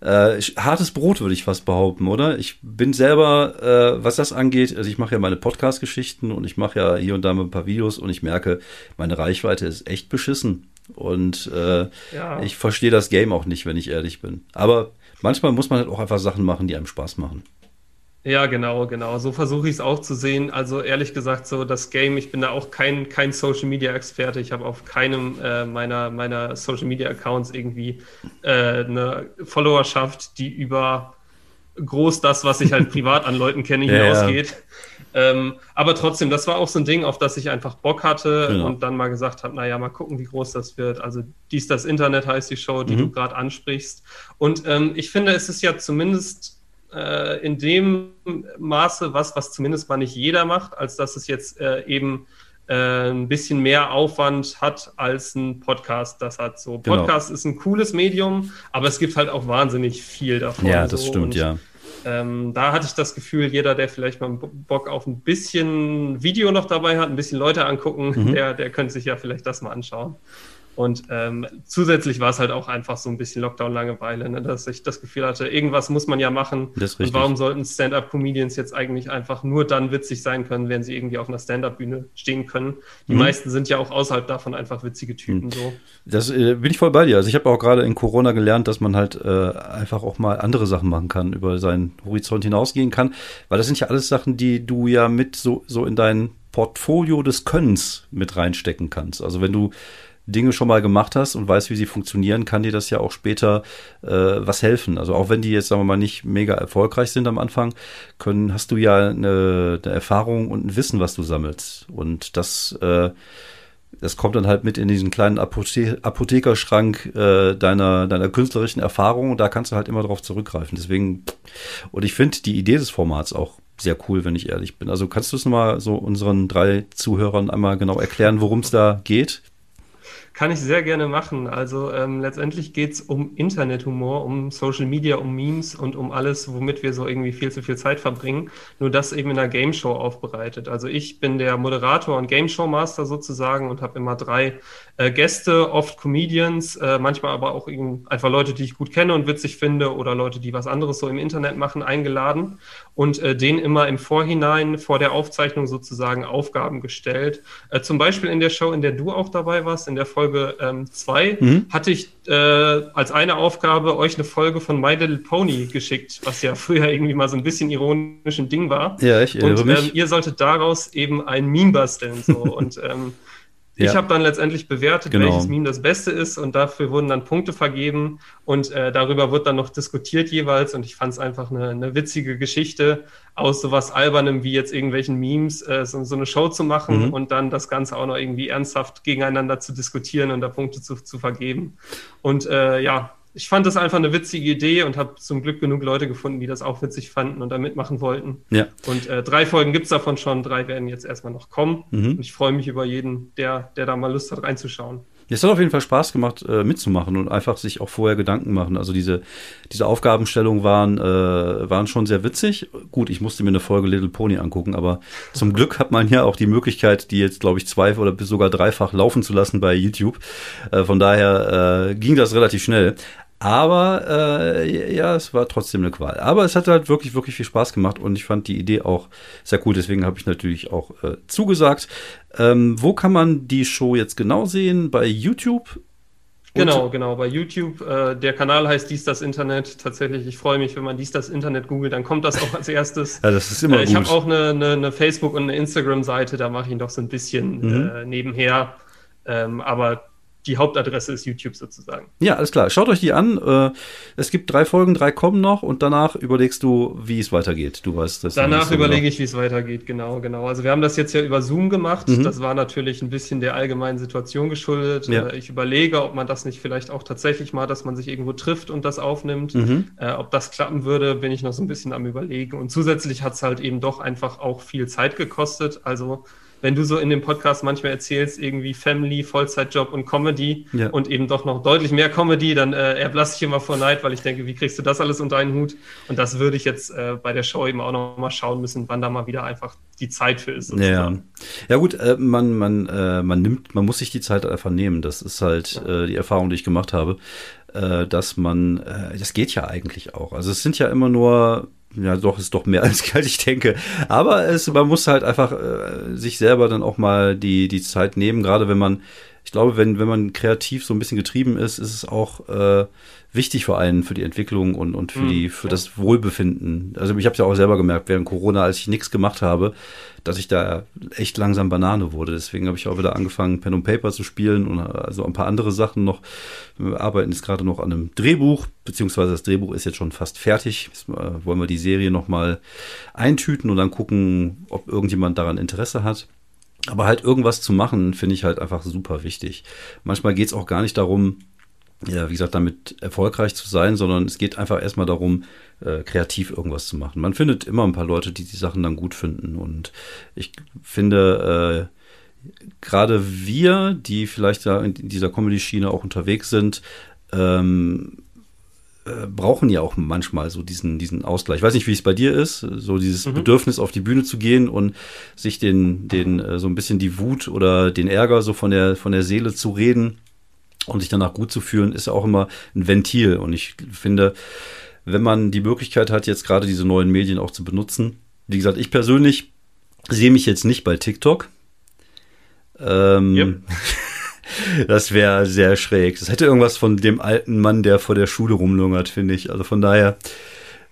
äh, hartes Brot, würde ich fast behaupten, oder? Ich bin selber, äh, was das angeht, also ich mache ja meine Podcast-Geschichten und ich mache ja hier und da mal ein paar Videos und ich merke, meine Reichweite ist echt beschissen. Und äh, ja. ich verstehe das Game auch nicht, wenn ich ehrlich bin. Aber manchmal muss man halt auch einfach Sachen machen, die einem Spaß machen. Ja, genau, genau. So versuche ich es auch zu sehen. Also ehrlich gesagt, so das Game, ich bin da auch kein, kein Social Media Experte. Ich habe auf keinem äh, meiner, meiner Social Media Accounts irgendwie äh, eine Followerschaft, die über groß das, was ich halt <laughs> privat an Leuten kenne, hinausgeht. Ja. Ähm, aber trotzdem, das war auch so ein Ding, auf das ich einfach Bock hatte genau. und dann mal gesagt habe, naja, mal gucken, wie groß das wird. Also dies, das Internet heißt die Show, die mhm. du gerade ansprichst. Und ähm, ich finde, es ist ja zumindest äh, in dem Maße was, was zumindest mal nicht jeder macht, als dass es jetzt äh, eben äh, ein bisschen mehr Aufwand hat als ein Podcast das hat. So, genau. Podcast genau. ist ein cooles Medium, aber es gibt halt auch wahnsinnig viel davon. Ja, das so. stimmt, Und, ja. Ähm, da hatte ich das Gefühl, jeder, der vielleicht mal Bock auf ein bisschen Video noch dabei hat, ein bisschen Leute angucken, mhm. der, der könnte sich ja vielleicht das mal anschauen. Und ähm, zusätzlich war es halt auch einfach so ein bisschen Lockdown-Langeweile, ne? dass ich das Gefühl hatte, irgendwas muss man ja machen. Und warum sollten Stand-up-Comedians jetzt eigentlich einfach nur dann witzig sein können, wenn sie irgendwie auf einer Stand-up-Bühne stehen können? Die mhm. meisten sind ja auch außerhalb davon einfach witzige Typen. Mhm. So. Das äh, bin ich voll bei dir. Also ich habe auch gerade in Corona gelernt, dass man halt äh, einfach auch mal andere Sachen machen kann, über seinen Horizont hinausgehen kann, weil das sind ja alles Sachen, die du ja mit so, so in dein Portfolio des Könnens mit reinstecken kannst. Also wenn du Dinge schon mal gemacht hast und weißt, wie sie funktionieren, kann dir das ja auch später äh, was helfen. Also auch wenn die jetzt, sagen wir mal, nicht mega erfolgreich sind am Anfang, können, hast du ja eine, eine Erfahrung und ein Wissen, was du sammelst. Und das, äh, das kommt dann halt mit in diesen kleinen Apothe Apothekerschrank äh, deiner, deiner künstlerischen Erfahrung und da kannst du halt immer drauf zurückgreifen. Deswegen, und ich finde die Idee des Formats auch sehr cool, wenn ich ehrlich bin. Also kannst du es nochmal so unseren drei Zuhörern einmal genau erklären, worum es da geht? Kann ich sehr gerne machen. Also ähm, letztendlich geht es um Internethumor, um Social Media, um Memes und um alles, womit wir so irgendwie viel zu viel Zeit verbringen. Nur das eben in einer Game Show aufbereitet. Also ich bin der Moderator und Game Show Master sozusagen und habe immer drei äh, Gäste, oft Comedians, äh, manchmal aber auch einfach Leute, die ich gut kenne und witzig finde oder Leute, die was anderes so im Internet machen, eingeladen und äh, denen immer im Vorhinein vor der Aufzeichnung sozusagen Aufgaben gestellt. Äh, zum Beispiel in der Show, in der du auch dabei warst, in der Folge Folge 2 ähm, mhm. hatte ich äh, als eine Aufgabe euch eine Folge von My Little Pony geschickt, was ja <laughs> früher irgendwie mal so ein bisschen ironisch ein Ding war. Ja, ich erinnere Und ähm, ihr solltet daraus eben ein Meme basteln. So. <laughs> Und ähm. Ich habe dann letztendlich bewertet, genau. welches Meme das Beste ist und dafür wurden dann Punkte vergeben und äh, darüber wird dann noch diskutiert jeweils und ich fand es einfach eine, eine witzige Geschichte aus sowas Albernem wie jetzt irgendwelchen Memes äh, so, so, eine Show zu machen mhm. und dann das Ganze auch noch irgendwie ernsthaft gegeneinander zu diskutieren und da Punkte zu, zu vergeben. Und äh, ja, ich fand das einfach eine witzige Idee und habe zum Glück genug Leute gefunden, die das auch witzig fanden und da mitmachen wollten. Ja. Und äh, drei Folgen gibt es davon schon, drei werden jetzt erstmal noch kommen. Mhm. Und ich freue mich über jeden, der, der da mal Lust hat, reinzuschauen. Es hat auf jeden Fall Spaß gemacht, äh, mitzumachen und einfach sich auch vorher Gedanken machen. Also diese, diese Aufgabenstellungen waren, äh, waren schon sehr witzig. Gut, ich musste mir eine Folge Little Pony angucken, aber zum Glück hat man ja auch die Möglichkeit, die jetzt, glaube ich, zwei oder bis sogar dreifach laufen zu lassen bei YouTube. Äh, von daher äh, ging das relativ schnell. Aber äh, ja, es war trotzdem eine Qual. Aber es hat halt wirklich, wirklich viel Spaß gemacht und ich fand die Idee auch sehr cool. Deswegen habe ich natürlich auch äh, zugesagt. Ähm, wo kann man die Show jetzt genau sehen? Bei YouTube? Genau, genau, bei YouTube. Äh, der Kanal heißt Dies das Internet. Tatsächlich, ich freue mich, wenn man Dies das Internet googelt, dann kommt das auch als erstes. <laughs> ja, das ist immer äh, Ich habe auch eine, eine, eine, Facebook- und eine Instagram-Seite, da mache ich ihn doch so ein bisschen mhm. äh, nebenher. Ähm, aber die Hauptadresse ist YouTube sozusagen. Ja, alles klar. Schaut euch die an. Äh, es gibt drei Folgen, drei kommen noch und danach überlegst du, wie es weitergeht. Du weißt das. Danach überlege genau. ich, wie es weitergeht, genau, genau. Also wir haben das jetzt ja über Zoom gemacht. Mhm. Das war natürlich ein bisschen der allgemeinen Situation geschuldet. Ja. Äh, ich überlege, ob man das nicht vielleicht auch tatsächlich mal, dass man sich irgendwo trifft und das aufnimmt. Mhm. Äh, ob das klappen würde, bin ich noch so ein bisschen am überlegen. Und zusätzlich hat es halt eben doch einfach auch viel Zeit gekostet. Also wenn du so in dem Podcast manchmal erzählst, irgendwie Family, Vollzeitjob und Comedy ja. und eben doch noch deutlich mehr Comedy, dann äh, erblasse ich immer vor Neid, weil ich denke, wie kriegst du das alles unter einen Hut? Und das würde ich jetzt äh, bei der Show eben auch noch mal schauen müssen, wann da mal wieder einfach die Zeit für ist. Ja, ja gut, äh, man, man, äh, man nimmt, man muss sich die Zeit einfach nehmen. Das ist halt ja. äh, die Erfahrung, die ich gemacht habe, äh, dass man, äh, das geht ja eigentlich auch. Also es sind ja immer nur ja, doch, ist doch mehr <laughs> als als ich denke. Aber es, man muss halt einfach äh, sich selber dann auch mal die, die Zeit nehmen, gerade wenn man, ich glaube, wenn, wenn man kreativ so ein bisschen getrieben ist, ist es auch äh, wichtig für einen, für die Entwicklung und, und für, mhm, die, für das Wohlbefinden. Also ich habe es ja auch selber gemerkt, während Corona, als ich nichts gemacht habe, dass ich da echt langsam Banane wurde. Deswegen habe ich auch wieder angefangen, Pen und Paper zu spielen und also ein paar andere Sachen noch. Wir arbeiten jetzt gerade noch an einem Drehbuch, beziehungsweise das Drehbuch ist jetzt schon fast fertig. Jetzt äh, wollen wir die Serie nochmal eintüten und dann gucken, ob irgendjemand daran Interesse hat. Aber halt irgendwas zu machen, finde ich halt einfach super wichtig. Manchmal geht es auch gar nicht darum, ja, wie gesagt, damit erfolgreich zu sein, sondern es geht einfach erstmal darum, äh, kreativ irgendwas zu machen. Man findet immer ein paar Leute, die die Sachen dann gut finden. Und ich finde, äh, gerade wir, die vielleicht da in dieser Comedy-Schiene auch unterwegs sind, ähm, äh, brauchen ja auch manchmal so diesen, diesen Ausgleich. Ich weiß nicht, wie es bei dir ist, so dieses mhm. Bedürfnis auf die Bühne zu gehen und sich den, den, äh, so ein bisschen die Wut oder den Ärger so von der, von der Seele zu reden und sich danach gut zu fühlen, ist auch immer ein Ventil. Und ich finde, wenn man die Möglichkeit hat, jetzt gerade diese neuen Medien auch zu benutzen, wie gesagt, ich persönlich sehe mich jetzt nicht bei TikTok. Ähm, yep. <laughs> das wäre sehr schräg. Das hätte irgendwas von dem alten Mann, der vor der Schule rumlungert, finde ich. Also von daher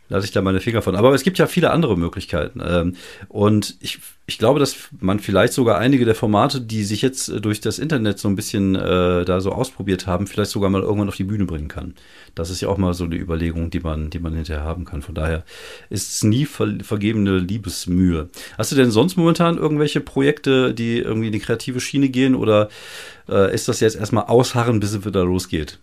lasse ich da meine Finger von. Aber es gibt ja viele andere Möglichkeiten. Ähm, und ich, ich glaube, dass man vielleicht sogar einige der Formate, die sich jetzt äh, durch das Internet so ein bisschen äh, da so ausprobiert haben, vielleicht sogar mal irgendwann auf die Bühne bringen kann. Das ist ja auch mal so eine Überlegung, die man, die man hinterher haben kann. Von daher ist es nie ver vergebene Liebesmühe. Hast du denn sonst momentan irgendwelche Projekte, die irgendwie in die kreative Schiene gehen oder äh, ist das jetzt erstmal ausharren, bis es wieder losgeht?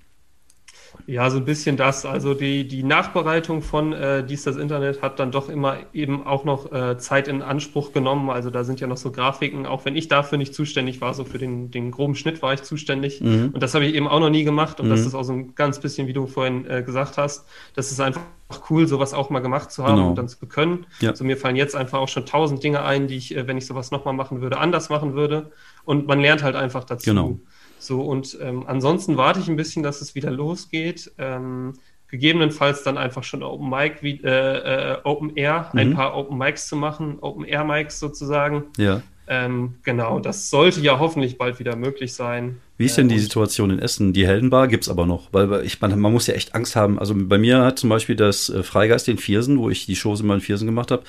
Ja, so ein bisschen das. Also die, die Nachbereitung von äh, dies das Internet hat dann doch immer eben auch noch äh, Zeit in Anspruch genommen. Also da sind ja noch so Grafiken, auch wenn ich dafür nicht zuständig war, so für den, den groben Schnitt war ich zuständig. Mhm. Und das habe ich eben auch noch nie gemacht. Und mhm. das ist auch so ein ganz bisschen, wie du vorhin äh, gesagt hast, das ist einfach cool, sowas auch mal gemacht zu haben genau. und dann zu können. Ja. Also mir fallen jetzt einfach auch schon tausend Dinge ein, die ich, äh, wenn ich sowas nochmal machen würde, anders machen würde. Und man lernt halt einfach dazu. Genau. So, und ähm, ansonsten warte ich ein bisschen, dass es wieder losgeht. Ähm, gegebenenfalls dann einfach schon Open Mic, wie, äh, äh, Open Air, mhm. ein paar Open Mics zu machen, Open Air Mics sozusagen. Ja. Ähm, genau, das sollte ja hoffentlich bald wieder möglich sein. Wie ist denn die Situation in Essen? Die Heldenbar gibt es aber noch, weil ich man, man muss ja echt Angst haben. Also bei mir hat zum Beispiel das äh, Freigeist in Viersen, wo ich die Shows immer in Viersen gemacht habe,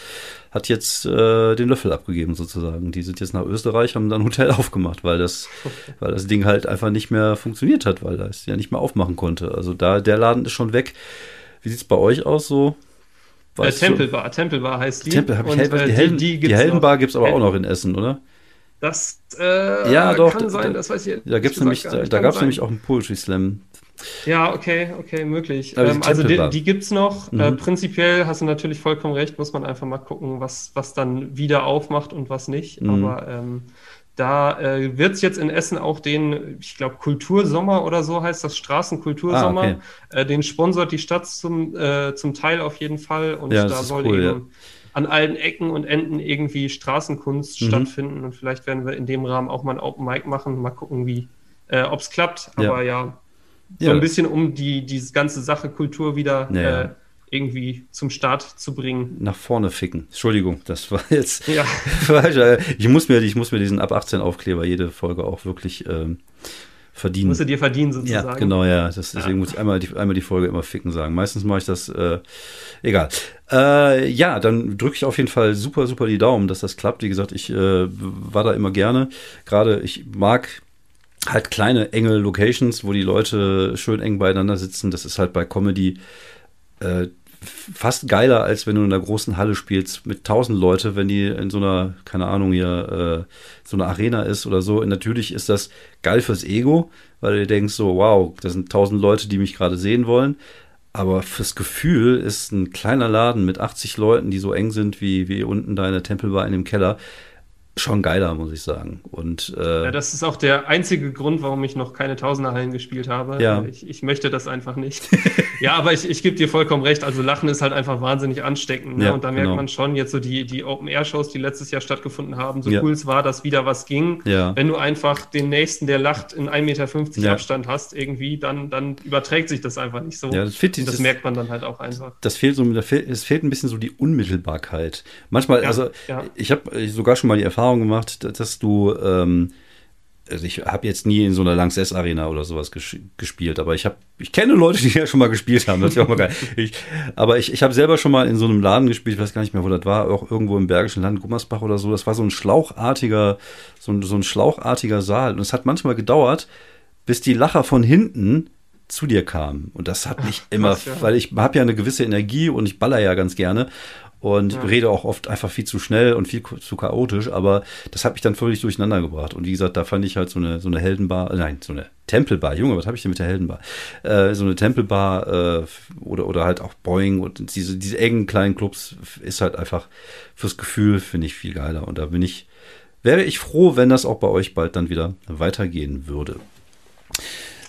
hat jetzt äh, den Löffel abgegeben sozusagen. Die sind jetzt nach Österreich, haben dann ein Hotel <laughs> aufgemacht, weil das, weil das Ding halt einfach nicht mehr funktioniert hat, weil das ja nicht mehr aufmachen konnte. Also da der Laden ist schon weg. Wie sieht es bei euch aus so? Äh, Tempelbar, Tempelbar heißt die. Tempel, hab ich, und, äh, die, Helden, die, die Heldenbar gibt es aber auch noch in Essen, oder? Das äh, ja, doch, kann sein, das weiß ich Da, gibt's nämlich, da, da gab es nämlich auch einen Poetry Slam. Ja, okay, okay, möglich. Ähm, also die, die gibt es noch. Mhm. Äh, prinzipiell hast du natürlich vollkommen recht, muss man einfach mal gucken, was, was dann wieder aufmacht und was nicht. Mhm. Aber ähm, da äh, wird es jetzt in Essen auch den, ich glaube, Kultursommer oder so heißt das, Straßenkultursommer. Ah, okay. äh, den sponsort die Stadt zum, äh, zum Teil auf jeden Fall. Und ja, da soll cool, eben ja. an allen Ecken und Enden irgendwie Straßenkunst mhm. stattfinden. Und vielleicht werden wir in dem Rahmen auch mal ein Open Mic machen. Mal gucken, wie, äh, ob es klappt. Aber ja, ja so ein bisschen um die, diese ganze Sache Kultur wieder äh, irgendwie zum Start zu bringen. Nach vorne ficken. Entschuldigung, das war jetzt ja. <laughs> falsch. Ich muss mir, ich muss mir diesen ab 18 Aufkleber jede Folge auch wirklich ähm, verdienen. Musst du dir verdienen sozusagen. Ja, genau, ja. Das, deswegen ja. muss ich einmal die, einmal die Folge immer ficken sagen. Meistens mache ich das, äh, egal. Äh, ja, dann drücke ich auf jeden Fall super, super die Daumen, dass das klappt. Wie gesagt, ich äh, war da immer gerne. Gerade ich mag halt kleine, enge Locations, wo die Leute schön eng beieinander sitzen. Das ist halt bei Comedy äh, fast geiler, als wenn du in einer großen Halle spielst mit tausend Leute, wenn die in so einer, keine Ahnung, hier, äh, so einer Arena ist oder so. Und natürlich ist das geil fürs Ego, weil du denkst so, wow, das sind tausend Leute, die mich gerade sehen wollen. Aber fürs Gefühl ist ein kleiner Laden mit 80 Leuten, die so eng sind wie, wie unten da in der Tempelbar in dem Keller, schon geiler, muss ich sagen. Und, äh, ja, das ist auch der einzige Grund, warum ich noch keine Tausenderhallen gespielt habe. Ja. Ich, ich möchte das einfach nicht. <laughs> ja, aber ich, ich gebe dir vollkommen recht. Also Lachen ist halt einfach wahnsinnig ansteckend. Ne? Ja, und da merkt genau. man schon jetzt so die, die Open-Air-Shows, die letztes Jahr stattgefunden haben, so ja. cool es war, dass wieder was ging. Ja. Wenn du einfach den Nächsten, der lacht, in 1,50 Meter ja. Abstand hast, irgendwie, dann, dann überträgt sich das einfach nicht so. Ja, das, fehlt, das, das merkt man dann halt auch einfach. Das fehlt so, das fehlt, es fehlt ein bisschen so die Unmittelbarkeit. Manchmal, also ich habe sogar schon mal die Erfahrung Erfahrung gemacht, dass du, ähm, also ich habe jetzt nie in so einer Lanxess Arena oder sowas ges gespielt, aber ich habe, ich kenne Leute, die <laughs> ja schon mal gespielt haben, das ist ja auch mal geil. Ich, aber ich, ich habe selber schon mal in so einem Laden gespielt, ich weiß gar nicht mehr, wo das war, auch irgendwo im Bergischen Land, Gummersbach oder so. Das war so ein schlauchartiger, so ein, so ein schlauchartiger Saal. Und es hat manchmal gedauert, bis die Lacher von hinten zu dir kamen. Und das hat mich Ach, immer, krass, ja. weil ich habe ja eine gewisse Energie und ich baller ja ganz gerne und ja. rede auch oft einfach viel zu schnell und viel zu chaotisch, aber das hat mich dann völlig durcheinander gebracht. Und wie gesagt, da fand ich halt so eine, so eine Heldenbar, äh, nein, so eine Tempelbar, Junge, was habe ich denn mit der Heldenbar? Äh, so eine Tempelbar äh, oder, oder halt auch Boeing und diese, diese engen kleinen Clubs ist halt einfach fürs Gefühl, finde ich, viel geiler. Und da bin ich, wäre ich froh, wenn das auch bei euch bald dann wieder weitergehen würde.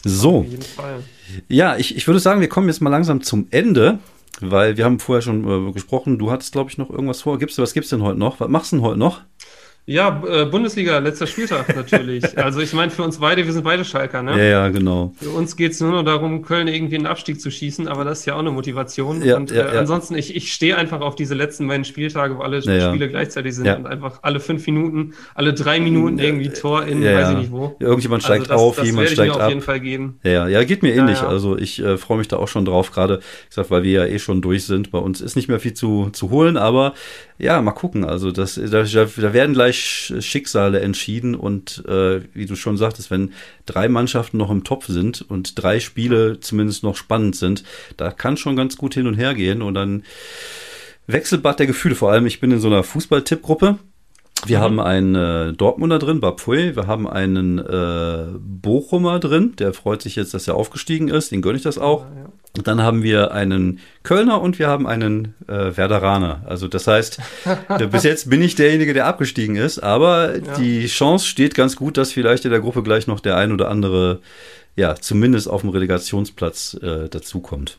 So. Ja, ich, ich würde sagen, wir kommen jetzt mal langsam zum Ende. Weil wir haben vorher schon äh, gesprochen, du hattest, glaube ich, noch irgendwas vor. Gibst du, was gibt's denn heute noch? Was machst du denn heute noch? Ja, äh, Bundesliga, letzter Spieltag natürlich. <laughs> also ich meine, für uns beide, wir sind beide Schalker, ne? Ja, ja, genau. Für uns geht's nur noch darum, Köln irgendwie einen Abstieg zu schießen, aber das ist ja auch eine Motivation. Ja, und ja, äh, ansonsten, ich, ich stehe einfach auf diese letzten beiden Spieltage, wo alle ja, Spiele gleichzeitig sind und einfach alle fünf Minuten, alle drei Minuten irgendwie Tor in, weiß ich nicht wo. Irgendjemand steigt also das, auf, das jemand steigt ab. auf jeden Fall geben. Ja, ja, geht mir ähnlich. Also ich äh, freue mich da auch schon drauf, gerade, gesagt, weil wir ja eh schon durch sind. Bei uns ist nicht mehr viel zu, zu holen, aber ja, mal gucken. Also das, da, da werden gleich Schicksale entschieden und äh, wie du schon sagtest, wenn drei Mannschaften noch im Topf sind und drei Spiele zumindest noch spannend sind, da kann schon ganz gut hin und her gehen und dann Wechselbad der Gefühle. Vor allem, ich bin in so einer Fußball-Tippgruppe. Wir mhm. haben einen äh, Dortmunder drin, Bapfui. Wir haben einen äh, Bochumer drin, der freut sich jetzt, dass er aufgestiegen ist. Den gönne ich das auch. Ja, ja. Dann haben wir einen Kölner und wir haben einen äh, Werderaner. Also das heißt, <laughs> bis jetzt bin ich derjenige, der abgestiegen ist, aber ja. die Chance steht ganz gut, dass vielleicht in der Gruppe gleich noch der ein oder andere, ja, zumindest auf dem Relegationsplatz äh, dazukommt.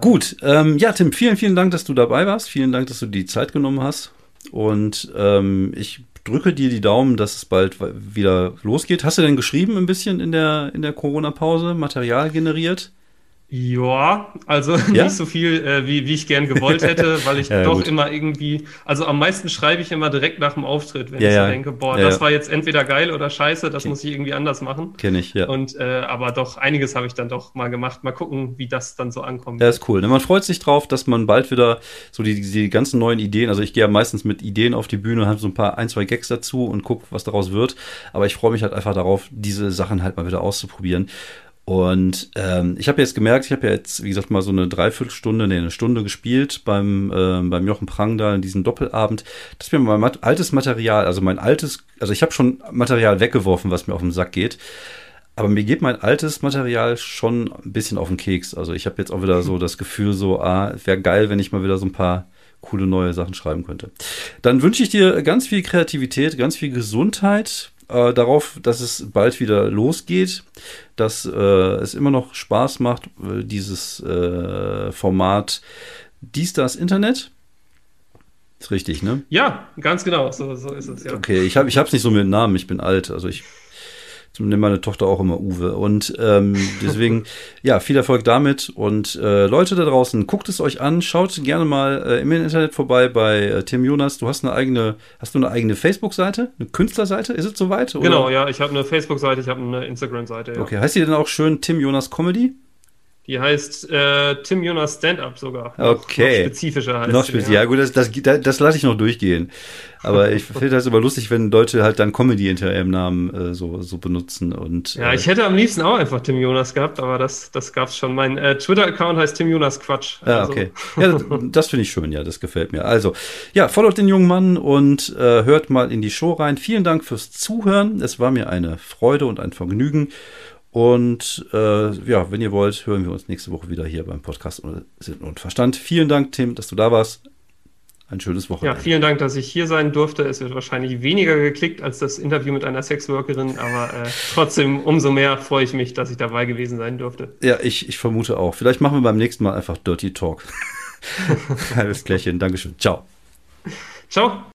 Gut, ähm, ja, Tim, vielen, vielen Dank, dass du dabei warst. Vielen Dank, dass du die Zeit genommen hast. Und ähm, ich drücke dir die Daumen, dass es bald wieder losgeht. Hast du denn geschrieben ein bisschen in der, in der Corona-Pause, Material generiert? Ja, also <laughs> Ja? nicht so viel, äh, wie, wie ich gern gewollt hätte, weil ich <laughs> Ja, doch gut. immer irgendwie, also am meisten schreibe ich immer direkt nach dem Auftritt, wenn Ja, ich so denke, boah, das war jetzt entweder geil oder scheiße, das muss ich irgendwie anders machen. Kenne ich, ja. Und äh, aber doch, einiges habe ich dann doch mal gemacht. Mal gucken, wie das dann so ankommt. Ja, ist cool. Ne, Man freut sich drauf, dass man bald wieder so die, die ganzen neuen Ideen, also ich gehe ja meistens mit Ideen auf die Bühne, habe so ein paar, ein, zwei Gags dazu und gucke, was daraus wird. Aber ich freue mich halt einfach darauf, diese Sachen halt mal wieder auszuprobieren. Und ähm, ich habe jetzt gemerkt, ich habe ja jetzt, wie gesagt, mal so eine Dreiviertelstunde, nee, eine Stunde gespielt beim, ähm, beim Jochen Prang da in diesem Doppelabend, dass mir mein mat- altes Material, also mein altes, also ich habe schon Material weggeworfen, was mir auf den Sack geht. Aber mir geht mein altes Material schon ein bisschen auf den Keks. Also ich habe jetzt auch wieder so <laughs> das Gefühl, so, ah, wäre geil, wenn ich mal wieder so ein paar coole neue Sachen schreiben könnte. Dann wünsche ich dir ganz viel Kreativität, ganz viel Gesundheit, äh, darauf, dass es bald wieder losgeht, dass äh, es immer noch Spaß macht, äh, dieses äh, Format Dies, das Internet. Ist richtig, ne? Ja, ganz genau, so, so ist es, ja. Okay, ich habe ich hab's nicht so mit Namen, ich bin alt, also ich nenne meine Tochter auch immer Uwe und ähm, <laughs> deswegen, ja, viel Erfolg damit und äh, Leute da draußen, guckt es euch an, schaut gerne mal äh, im Internet vorbei bei äh, Tim Jonas, du hast eine eigene, hast du eine eigene Facebook-Seite, eine Künstlerseite, ist es soweit? oder? Genau, ja, ich habe eine Facebook-Seite, ich habe eine Instagram-Seite, ja. Okay, heißt die denn auch schön Tim Jonas Comedy? Die heißt äh, Tim Jonas Stand-Up sogar. Okay. Noch spezifischer heißt Noch sie, speziell. Ja, gut, das, das, das, lasse ich noch durchgehen. Aber <laughs> ich finde das immer lustig, wenn Leute halt dann Comedy hinter ihrem Namen äh, so, so benutzen. Und, Ja, äh, ich hätte am liebsten auch einfach Tim Jonas gehabt, aber das, das gab's schon. Mein äh, Twitter-Account heißt Tim Jonas Quatsch. Ja, Also, okay. <laughs> Ja, das, das finde ich schön, ja, das gefällt mir. Also, ja, followt den jungen Mann und äh, hört mal in die Show rein. Vielen Dank fürs Zuhören. Es war mir eine Freude und ein Vergnügen. Und äh, ja, wenn ihr wollt, hören wir uns nächste Woche wieder hier beim Podcast Sinn und Verstand. Vielen Dank, Tim, dass du da warst. Ein schönes Ja, Wochenende. vielen Dank, dass ich hier sein durfte. Es wird wahrscheinlich weniger geklickt als das Interview mit einer Sexworkerin, aber äh, trotzdem umso mehr freue ich mich, dass ich dabei gewesen sein durfte. Ja, ich, ich vermute auch. Vielleicht machen wir beim nächsten Mal einfach Dirty Talk. <laughs> Alles klärchen. Dankeschön. Ciao. Ciao.